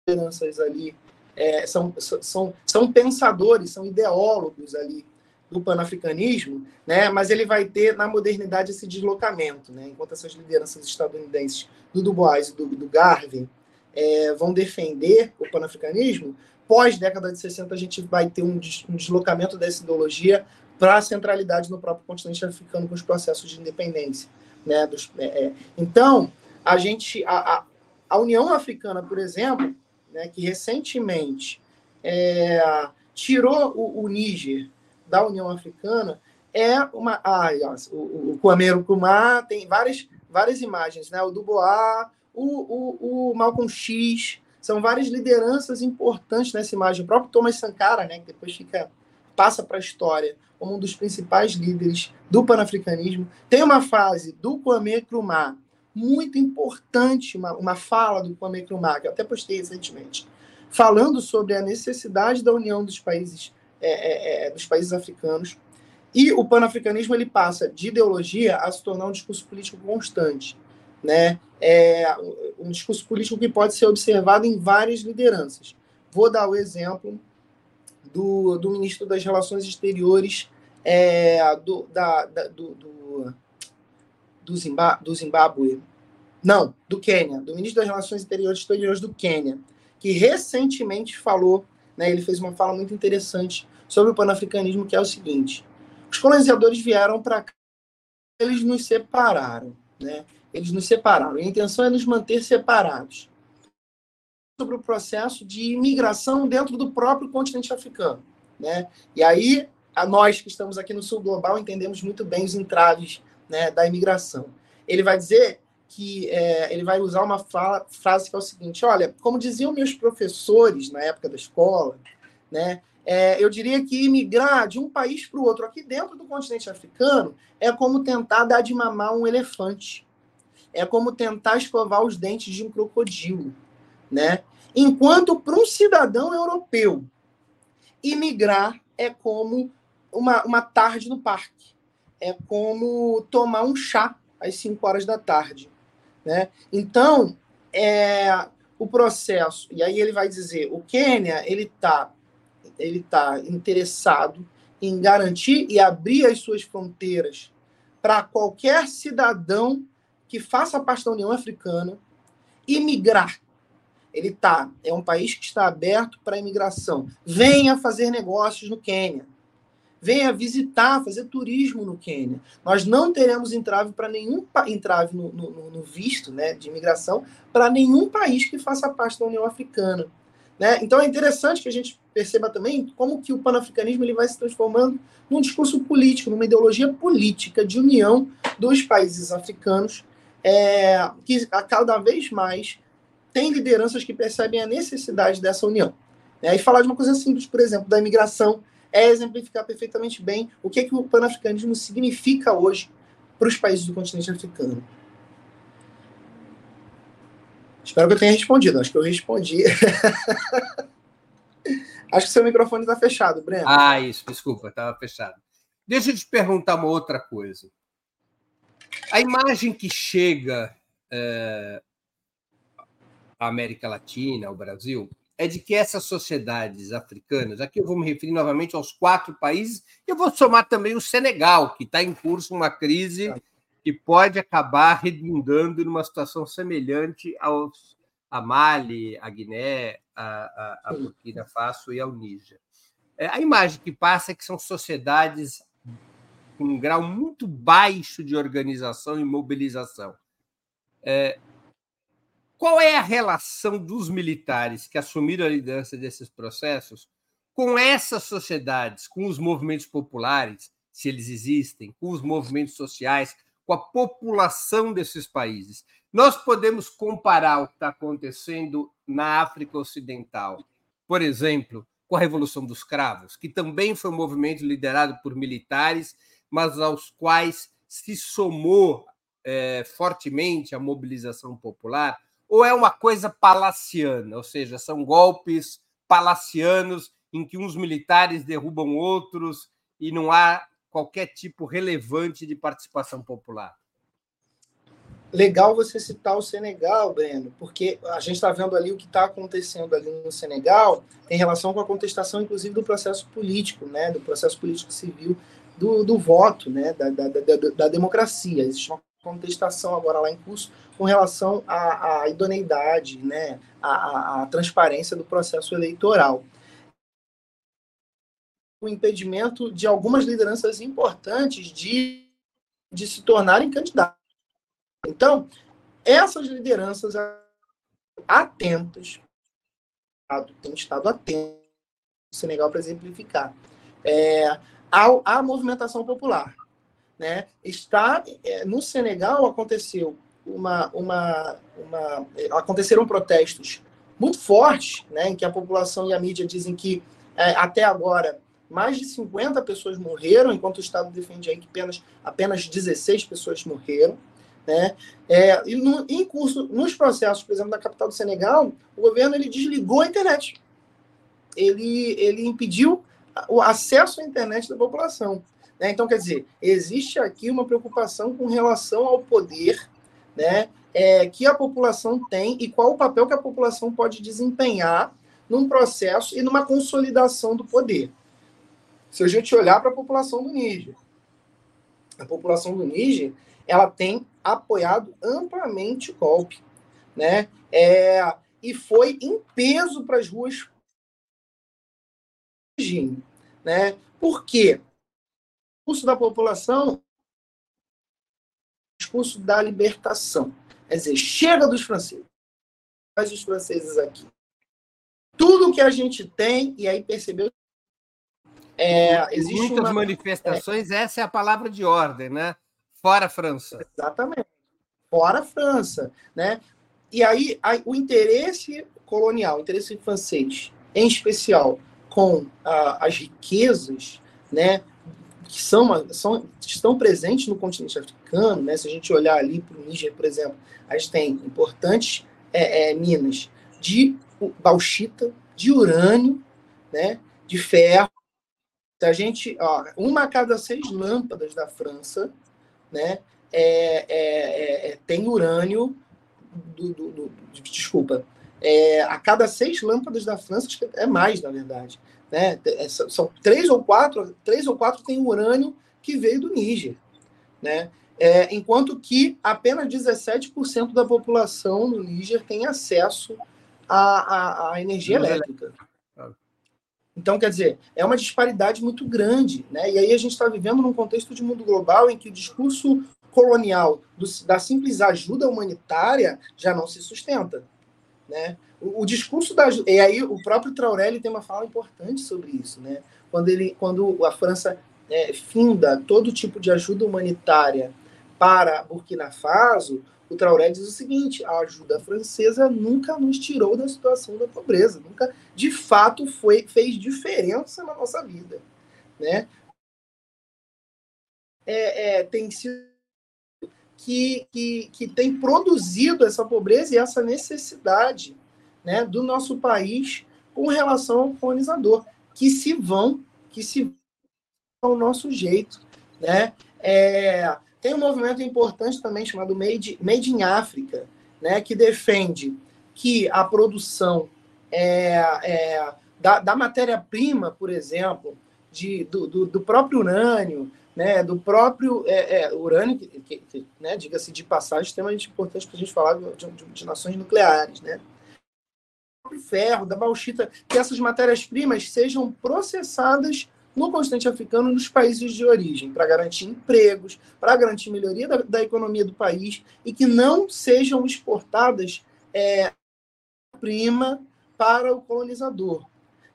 lideranças ali, é, são, são, são pensadores, são ideólogos ali do panafricanismo, né? mas ele vai ter na modernidade esse deslocamento, né? enquanto essas lideranças estadunidenses do Du Bois e do, do Garvey é, vão defender o panafricanismo, pós década de 60 a gente vai ter um, um deslocamento dessa ideologia para a centralidade no próprio continente africano com os processos de independência. Né? Dos, é, é. então, a gente, a, a, a, União Africana, por exemplo, né, que recentemente é, tirou o, o Níger da União Africana, é uma. Ah, o, o Kwame Nkrumah tem várias, várias imagens, né? O Dubois, o, o, o Malcolm X, são várias lideranças importantes nessa imagem. O próprio Thomas Sankara, né, que depois fica passa para a história como um dos principais líderes do panafricanismo. Tem uma fase do Kwame Nkrumah muito importante, uma, uma fala do Kwame Nkrumah, que eu até postei recentemente, falando sobre a necessidade da união dos países, é, é, é, dos países africanos. E o panafricanismo ele passa de ideologia a se tornar um discurso político constante. Né? É um discurso político que pode ser observado em várias lideranças. Vou dar o exemplo do, do ministro das Relações Exteriores é, do, da, da, do, do, do, Zimba, do Zimbábue. Não, do Quênia, do ministro das Relações Exteriores do Quênia, que recentemente falou, né, ele fez uma fala muito interessante sobre o panafricanismo, que é o seguinte: os colonizadores vieram para cá, eles nos separaram, né? Eles nos separaram. A intenção é nos manter separados sobre o processo de imigração dentro do próprio continente africano. Né? E aí, a nós que estamos aqui no sul global entendemos muito bem os entraves né, da imigração. Ele vai dizer que é, ele vai usar uma fala, frase que é o seguinte: olha, como diziam meus professores na época da escola, né, é, eu diria que imigrar de um país para o outro aqui dentro do continente africano é como tentar dar de mamar um elefante, é como tentar escovar os dentes de um crocodilo né? Enquanto para um cidadão europeu, imigrar é como uma, uma tarde no parque, é como tomar um chá às 5 horas da tarde. Né? Então, é, o processo, e aí ele vai dizer, o Quênia ele está ele tá interessado em garantir e abrir as suas fronteiras para qualquer cidadão que faça parte da União Africana imigrar ele tá, é um país que está aberto para imigração. Venha fazer negócios no Quênia. Venha visitar, fazer turismo no Quênia. Nós não teremos entrave para nenhum entrave no, no, no, visto né, de imigração para nenhum país que faça parte da União Africana. Né? Então é interessante que a gente perceba também como que o panafricanismo ele vai se transformando num discurso político, numa ideologia política de união dos países africanos, é, que cada vez mais tem lideranças que percebem a necessidade dessa união. Né? E falar de uma coisa simples, por exemplo, da imigração, é exemplificar perfeitamente bem o que, é que o panafricanismo significa hoje para os países do continente africano. Espero que eu tenha respondido. Acho que eu respondi. Acho que seu microfone está fechado, Breno. Ah, isso, desculpa, estava fechado. Deixa eu te perguntar uma outra coisa. A imagem que chega é, a América Latina, o Brasil, é de que essas sociedades africanas, aqui eu vou me referir novamente aos quatro países, eu vou somar também o Senegal, que está em curso uma crise que pode acabar redundando numa situação semelhante aos, a Mali, a Guiné, a, a, a Burkina Faso e ao Níger. É, a imagem que passa é que são sociedades com um grau muito baixo de organização e mobilização. É, qual é a relação dos militares que assumiram a liderança desses processos com essas sociedades, com os movimentos populares, se eles existem, com os movimentos sociais, com a população desses países? Nós podemos comparar o que está acontecendo na África Ocidental, por exemplo, com a Revolução dos Cravos, que também foi um movimento liderado por militares, mas aos quais se somou é, fortemente a mobilização popular ou é uma coisa palaciana, ou seja, são golpes palacianos em que uns militares derrubam outros e não há qualquer tipo relevante de participação popular? Legal você citar o Senegal, Breno, porque a gente está vendo ali o que está acontecendo ali no Senegal em relação com a contestação, inclusive, do processo político, né, do processo político civil, do, do voto, né, da, da, da, da democracia. Existe uma contestação agora lá em curso com relação à, à idoneidade, né, à, à, transparência do processo eleitoral. O impedimento de algumas lideranças importantes de, de se tornarem candidatos. Então, essas lideranças atentas, tem estado atento Senegal para exemplificar, é, à, à movimentação popular. Né? Está, é, no Senegal aconteceu uma, uma, uma, aconteceram protestos muito fortes, né, em que a população e a mídia dizem que é, até agora mais de 50 pessoas morreram, enquanto o Estado defende aí que apenas, apenas 16 pessoas morreram. Né? É, e no, em curso, nos processos, por exemplo, da capital do Senegal, o governo ele desligou a internet. Ele, ele impediu o acesso à internet da população. Né? Então, quer dizer, existe aqui uma preocupação com relação ao poder né, é, que a população tem e qual o papel que a população pode desempenhar num processo e numa consolidação do poder. Se a gente olhar para a população do Níger, a população do Níger ela tem apoiado amplamente o golpe, né? É, e foi em peso para as ruas né? Por quê? O discurso da população discurso da libertação. Quer dizer, chega dos franceses. Faz os franceses aqui. Tudo que a gente tem, e aí percebeu. É, existe Muitas uma, manifestações, é, essa é a palavra de ordem, né? Fora a França. Exatamente. Fora a França. Né? E aí a, o interesse colonial, o interesse francês, em especial com a, as riquezas, né, que são, são, estão presentes no continente africano, né? se a gente olhar ali para o Níger, por exemplo, a gente tem importantes é, é, minas de bauxita, de urânio, né? de ferro. A gente, ó, uma a cada seis lâmpadas da França né? É, é, é tem urânio, do, do, do, desculpa, é, a cada seis lâmpadas da França, é mais, na verdade, né? É, são três ou quatro, três ou quatro tem urânio que veio do Níger, né? É, enquanto que apenas 17% da população no Níger tem acesso à, à, à energia elétrica. Então, quer dizer, é uma disparidade muito grande. Né? E aí a gente está vivendo num contexto de mundo global em que o discurso colonial do, da simples ajuda humanitária já não se sustenta. Né? O, discurso da e aí o próprio Traorelli tem uma fala importante sobre isso, né? Quando ele, quando a França é, finda todo tipo de ajuda humanitária para Burkina Faso, o Traoré diz o seguinte: a ajuda francesa nunca nos tirou da situação da pobreza, nunca de fato foi, fez diferença na nossa vida. Né? É, é, tem sido que, que, que tem produzido essa pobreza e essa necessidade né, do nosso país com relação ao colonizador, que se vão, que se vão ao nosso jeito. Né? É, tem um movimento importante também chamado Made, Made in África, né, que defende que a produção é, é, da, da matéria-prima, por exemplo, de, do, do, do, próprio urânio, né, do próprio é, é urânio, que, que, que né, diga-se de passagem, extremamente importante para a gente falar de, de, de, nações nucleares, né? Ferro, da bauxita, que essas matérias-primas sejam processadas no continente africano nos países de origem, para garantir empregos, para garantir melhoria da, da, economia do país e que não sejam exportadas é, prima para o colonizador.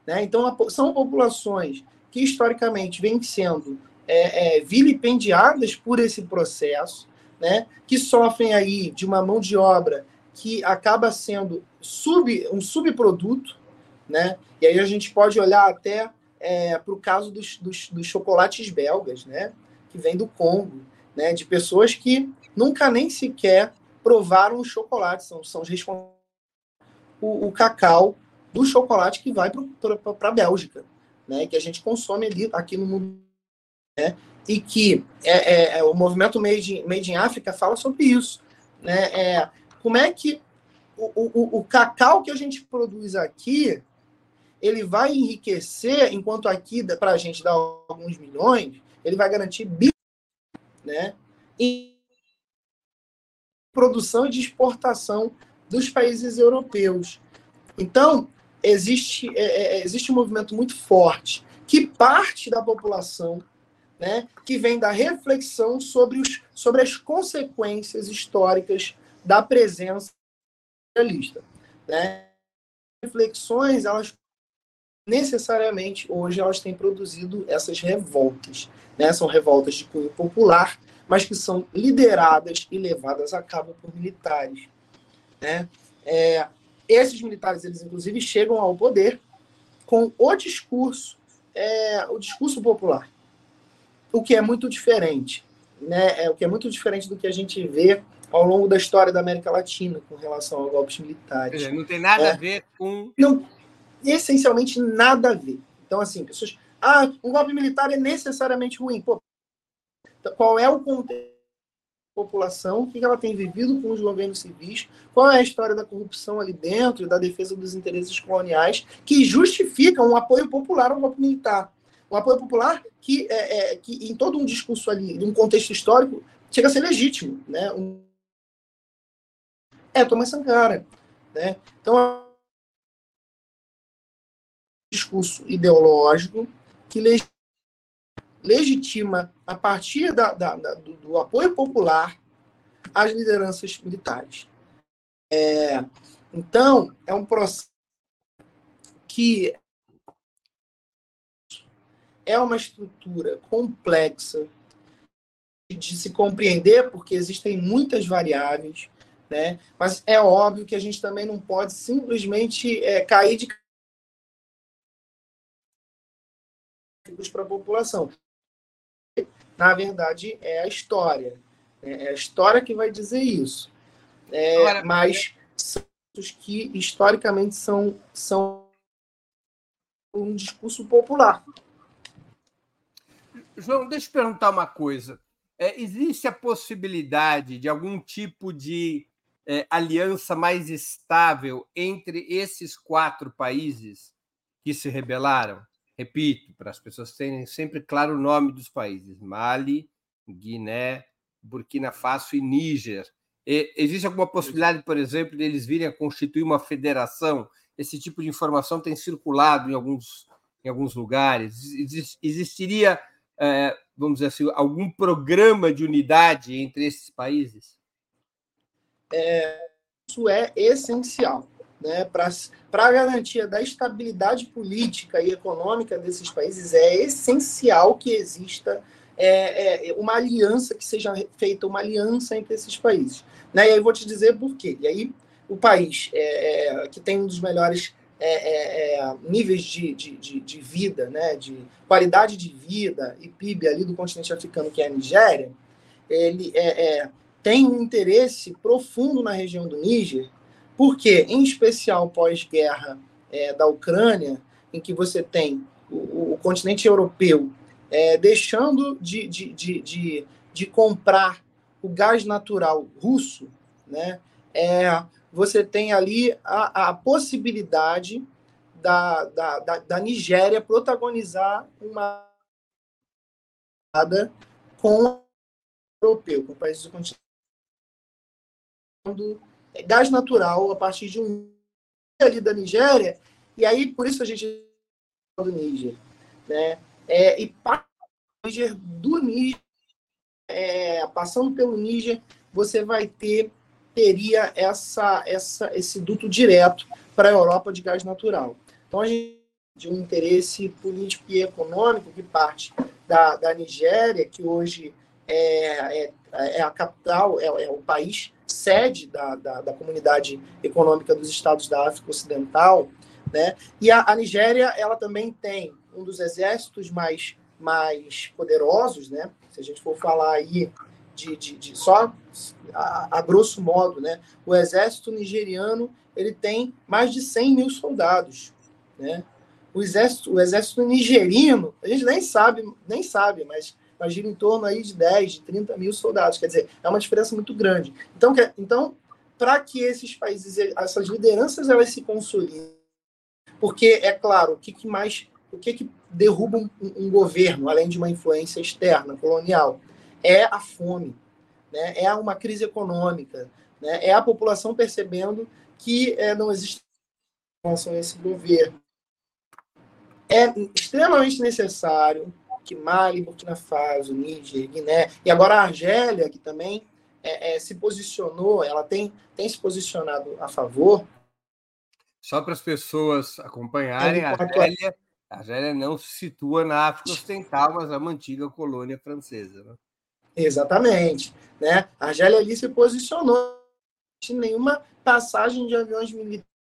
Né? Então, são populações que historicamente vêm sendo é, é, vilipendiadas por esse processo, né? que sofrem aí de uma mão de obra que acaba sendo sub, um subproduto, né? e aí a gente pode olhar até é, para o caso dos, dos, dos, chocolates belgas, né? Que vem do Congo, né? De pessoas que nunca nem sequer provaram o chocolate, são, são responsáveis o, o cacau do chocolate que vai para a Bélgica, né? Que a gente consome ali aqui no mundo né? e que é, é, é, o movimento Made in, Made in África fala sobre isso. Né? É, como é que o, o, o cacau que a gente produz aqui ele vai enriquecer, enquanto aqui, para a gente dar alguns milhões, ele vai garantir né, em produção e de exportação dos países europeus. Então, existe, é, é, existe um movimento muito forte que parte da população né, que vem da reflexão sobre, os, sobre as consequências históricas da presença realista. Né? Reflexões, elas necessariamente hoje elas têm produzido essas revoltas. Né? São revoltas de cunho popular, mas que são lideradas e levadas a cabo por militares. Né? É, esses militares, eles inclusive chegam ao poder com o discurso, é, o discurso popular, o que é muito diferente, né? É o que é muito diferente do que a gente vê ao longo da história da América Latina com relação a golpes militares. Dizer, não tem nada é, a ver com não, essencialmente nada a ver. Então assim, pessoas, ah, um golpe militar é necessariamente ruim. Pô, qual é o contexto população, o que ela tem vivido com os governos civis, qual é a história da corrupção ali dentro da defesa dos interesses coloniais que justifica um apoio popular ao golpe militar. Um apoio popular que, é, é, que em todo um discurso ali, um contexto histórico, chega a ser legítimo. Né? Um... É Thomas Sankara. Né? Então, discurso ideológico que legitima, a partir da, da, da, do, do, apoio popular, as lideranças militares. É, então, é um processo que é uma estrutura complexa de se compreender, porque existem muitas variáveis, né? mas é óbvio que a gente também não pode simplesmente é, cair de para a população na verdade, é a história. É a história que vai dizer isso. É, Agora, mas são que historicamente são, são um discurso popular. João, deixa eu perguntar uma coisa. É, existe a possibilidade de algum tipo de é, aliança mais estável entre esses quatro países que se rebelaram? Repito, para as pessoas terem sempre claro o nome dos países: Mali, Guiné, Burkina Faso e Níger. E, existe alguma possibilidade, por exemplo, de eles virem a constituir uma federação? Esse tipo de informação tem circulado em alguns, em alguns lugares. existiria, é, vamos dizer assim, algum programa de unidade entre esses países? É, isso é essencial né, para a garantia da estabilidade política e econômica desses países, é essencial que exista é, é, uma aliança, que seja feita uma aliança entre esses países. Né? E aí vou te dizer por quê. E aí o país é, é que tem um dos melhores é, é, níveis de, de, de, de, vida, né, de qualidade de vida e PIB ali do continente africano, que é a Nigéria, ele tem um interesse profundo na região do Níger, porque, em especial pós-guerra é, da Ucrânia, em que você tem o, o continente europeu é, deixando de, de, de, de, de comprar o gás natural russo, né, é, você tem ali a, a possibilidade da, da, da, da, Nigéria protagonizar uma com o europeu, com o país do continente gás natural a partir de um ali da Nigéria, e aí por isso a gente do Níger, né? É, e Níger, do Níger, é, passando pelo Níger, você vai ter teria essa, essa esse duto direto para a Europa de gás natural. Então a gente de um interesse político e econômico que parte da, da Nigéria, que hoje é, é, é a capital, é, é o país sede da, da, da, comunidade econômica dos estados da África Ocidental, né? E a, a, Nigéria, ela também tem um dos exércitos mais, mais poderosos, né? Se a gente for falar aí de, de, de só a, a, grosso modo, né? O exército nigeriano ele tem mais de 100 mil soldados, né? O exército, o exército nigerino, a gente nem sabe, nem sabe, mas mas gira em torno aí de 10, de 30 mil soldados. Quer dizer, é uma diferença muito grande. Então, então para que esses países, essas lideranças, elas se consolidem, porque, é claro, o que, que mais, o que, que derruba um, um governo, além de uma influência externa, colonial? É a fome, né? é uma crise econômica, né? é a população percebendo que é, não existe relação a esse governo é extremamente necessário que Mali, Burkina Faso, Níger, Guiné e agora a Argélia, que também é, é, se posicionou, ela tem, tem se posicionado a favor. Só para as pessoas acompanharem, a Argélia, a Argélia não se situa na África Ocidental, mas é uma antiga colônia francesa. Né? Exatamente. Né? A Argélia ali se posicionou sem nenhuma passagem de aviões militares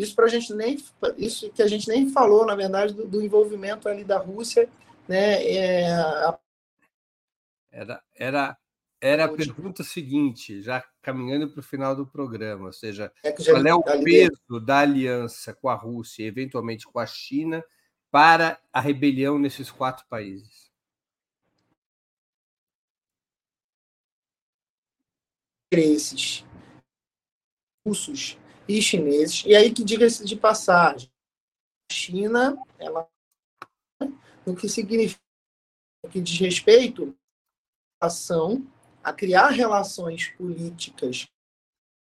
Isso para a gente nem isso que a gente nem falou, na verdade, do, do envolvimento ali da Rússia, né? É, a... Era era era a pergunta seguinte, já caminhando para o final do programa, ou seja, é qual é o peso da aliança com a Rússia e eventualmente com a China para a rebelião nesses quatro países? Interesses russos e chineses. E aí que diga-se de passagem, a China, ela, no que significa, que diz respeito à ação, a criar relações políticas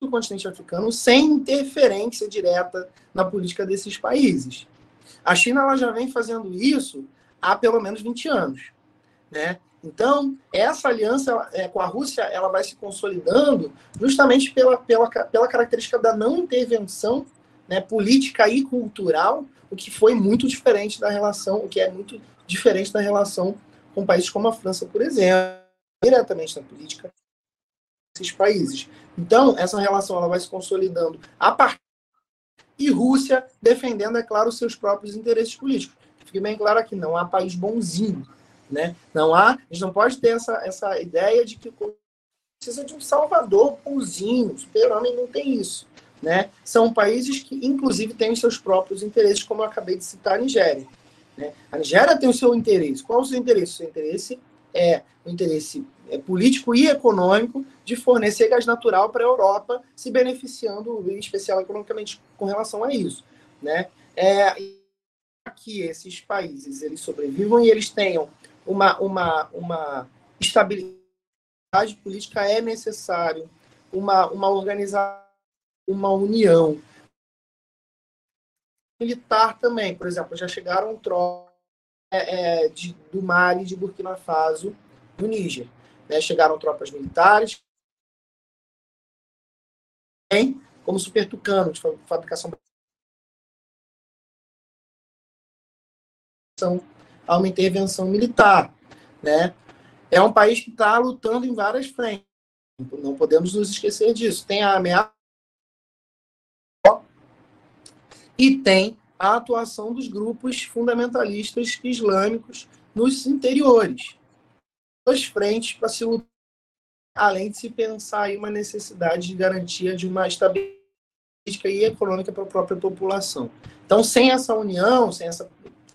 no continente africano sem interferência direta na política desses países. A China ela já vem fazendo isso há pelo menos 20 anos, né? Então, essa aliança é, com a Rússia ela vai se consolidando justamente pela, pela, pela característica da não intervenção né, política e cultural, o que foi muito diferente da relação, o que é muito diferente da relação com países como a França, por exemplo, diretamente na política desses países. Então, essa relação ela vai se consolidando a partir e Rússia defendendo, é claro, seus próprios interesses políticos. Fique bem claro que não há país bonzinho né? Não há, a gente não pode ter essa, essa ideia de que precisa de um salvador bonzinho, super-homem não tem isso. Né? São países que, inclusive, têm seus próprios interesses, como eu acabei de citar a Nigéria. Né? A Nigéria tem o seu interesse. Qual é o seu interesse? O seu interesse é o interesse é, político e econômico de fornecer gás natural para a Europa, se beneficiando, em especial economicamente, com relação a isso. Né? É, que esses países eles sobrevivam e eles tenham uma, uma, uma estabilidade política é necessário, uma, uma organização, uma união. Militar também, por exemplo, já chegaram tropas é, é, de, do Mali, de Burkina Faso, do Níger. Né? Chegaram tropas militares, como Super Tucano, de fabricação a uma intervenção militar. Né? É um país que está lutando em várias frentes. Não podemos nos esquecer disso. Tem a ameaça e tem a atuação dos grupos fundamentalistas islâmicos nos interiores. Duas frentes para se lutar, além de se pensar aí uma necessidade de garantia de uma estabilidade política e econômica para a própria população. Então, sem essa união, sem essa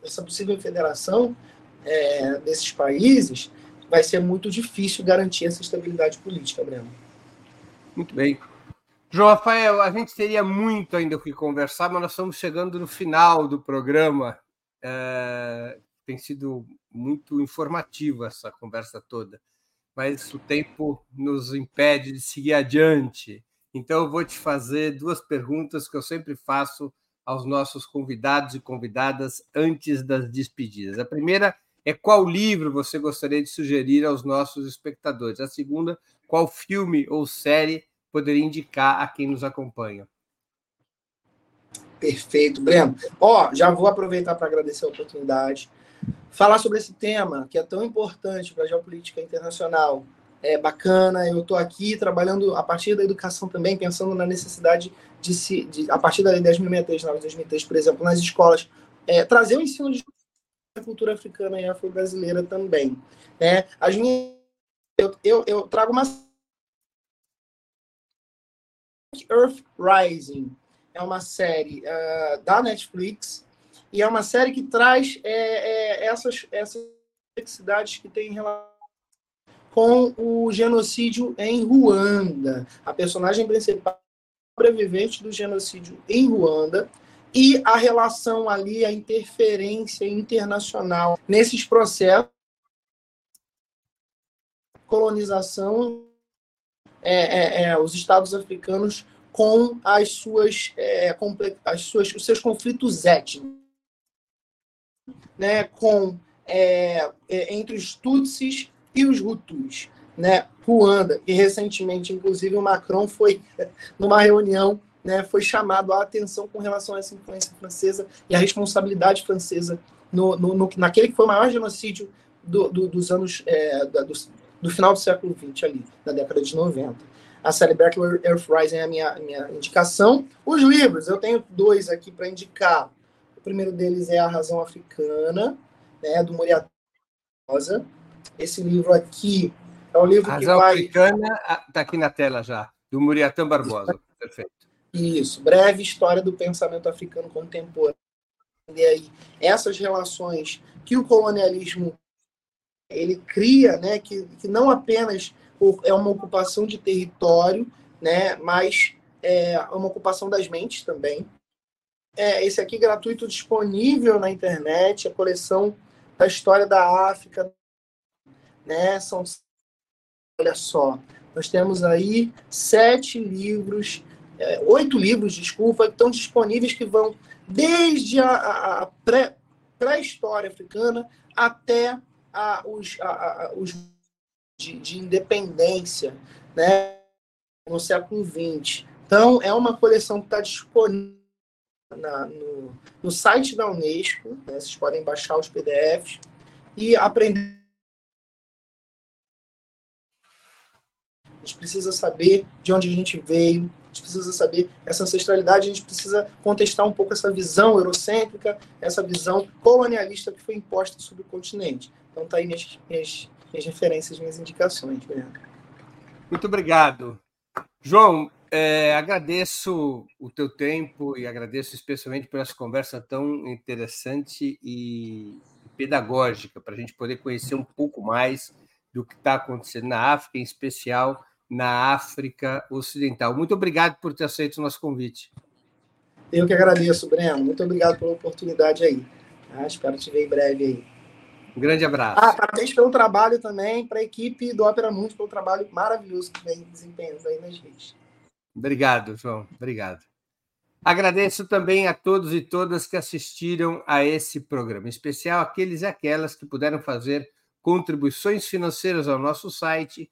essa possível federação é, desses países, vai ser muito difícil garantir essa estabilidade política, Breno. Muito bem. João Rafael, a gente teria muito ainda o que conversar, mas nós estamos chegando no final do programa. É, tem sido muito informativa essa conversa toda, mas o tempo nos impede de seguir adiante. Então, eu vou te fazer duas perguntas que eu sempre faço aos nossos convidados e convidadas antes das despedidas. A primeira é qual livro você gostaria de sugerir aos nossos espectadores? A segunda, qual filme ou série poderia indicar a quem nos acompanha? Perfeito, Breno. Ó, já vou aproveitar para agradecer a oportunidade. Falar sobre esse tema que é tão importante para a geopolítica internacional é bacana. Eu estou aqui trabalhando a partir da educação também, pensando na necessidade de se, de, a partir da lei 10.063, 2003, por exemplo, nas escolas, é, trazer o ensino de cultura africana e afro-brasileira também. Né? As minhas, eu, eu, eu trago uma Earth Rising. é uma série uh, da Netflix e é uma série que traz é, é, essas, essas complexidades que tem em relação com o genocídio em Ruanda. A personagem principal sobrevivente do genocídio em Ruanda e a relação ali, a interferência internacional nesses processos colonização é, é, é, os estados africanos com as suas, é, as suas os seus conflitos étnicos, né, com é, é, entre os Tutsis e os Hutus, né, Ruanda, e recentemente, inclusive, o Macron foi numa reunião, né, foi chamado a atenção com relação a essa influência francesa e a responsabilidade francesa no, no, no naquele que foi o maior genocídio do, do, dos anos é, do, do, final do século XX ali, da década de 90. A série Bachelor Earth Rising é a minha, minha indicação. Os livros, eu tenho dois aqui para indicar. O primeiro deles é A Razão Africana, né, do Moriarty Rosa. Esse livro aqui é um livro Razão que vai... Africana está aqui na tela já, do Muriatã Barbosa. Perfeito. Isso, breve história do pensamento africano contemporâneo. E aí, essas relações que o colonialismo ele cria, né, que, que não apenas é uma ocupação de território, né, mas é uma ocupação das mentes também. É, esse aqui gratuito disponível na internet, a coleção da história da África, né? São olha só, nós temos aí sete livros, é, oito livros, desculpa, que estão disponíveis que vão desde a, a pré, pré-história africana até a, os, a, os de, de, independência, né? No século XX. Então, é uma coleção que está disponível na, no, no, site da Unesco, né? vocês podem baixar os PDFs e aprender. A gente precisa saber de onde a gente veio, a gente precisa saber essa ancestralidade, a gente precisa contestar um pouco essa visão eurocêntrica, essa visão colonialista que foi imposta sobre o continente. Então, tá aí minhas, minhas, minhas referências, minhas indicações, Breno. Muito obrigado. João, é, agradeço o teu tempo e agradeço especialmente por essa conversa tão interessante e pedagógica, para a gente poder conhecer um pouco mais do que está acontecendo na África, em especial na África Ocidental. Muito obrigado por ter aceito o nosso convite. Eu que agradeço, Breno. Muito obrigado pela oportunidade aí. Ah, espero te ver em breve aí. Um grande abraço. Ah, parabéns pelo trabalho também, para a equipe do Opera Mundo, pelo trabalho maravilhoso que vem desempenhando aí nas redes. Obrigado, João. Obrigado. Agradeço também a todos e todas que assistiram a esse programa, em especial aqueles e aquelas que puderam fazer contribuições financeiras ao nosso site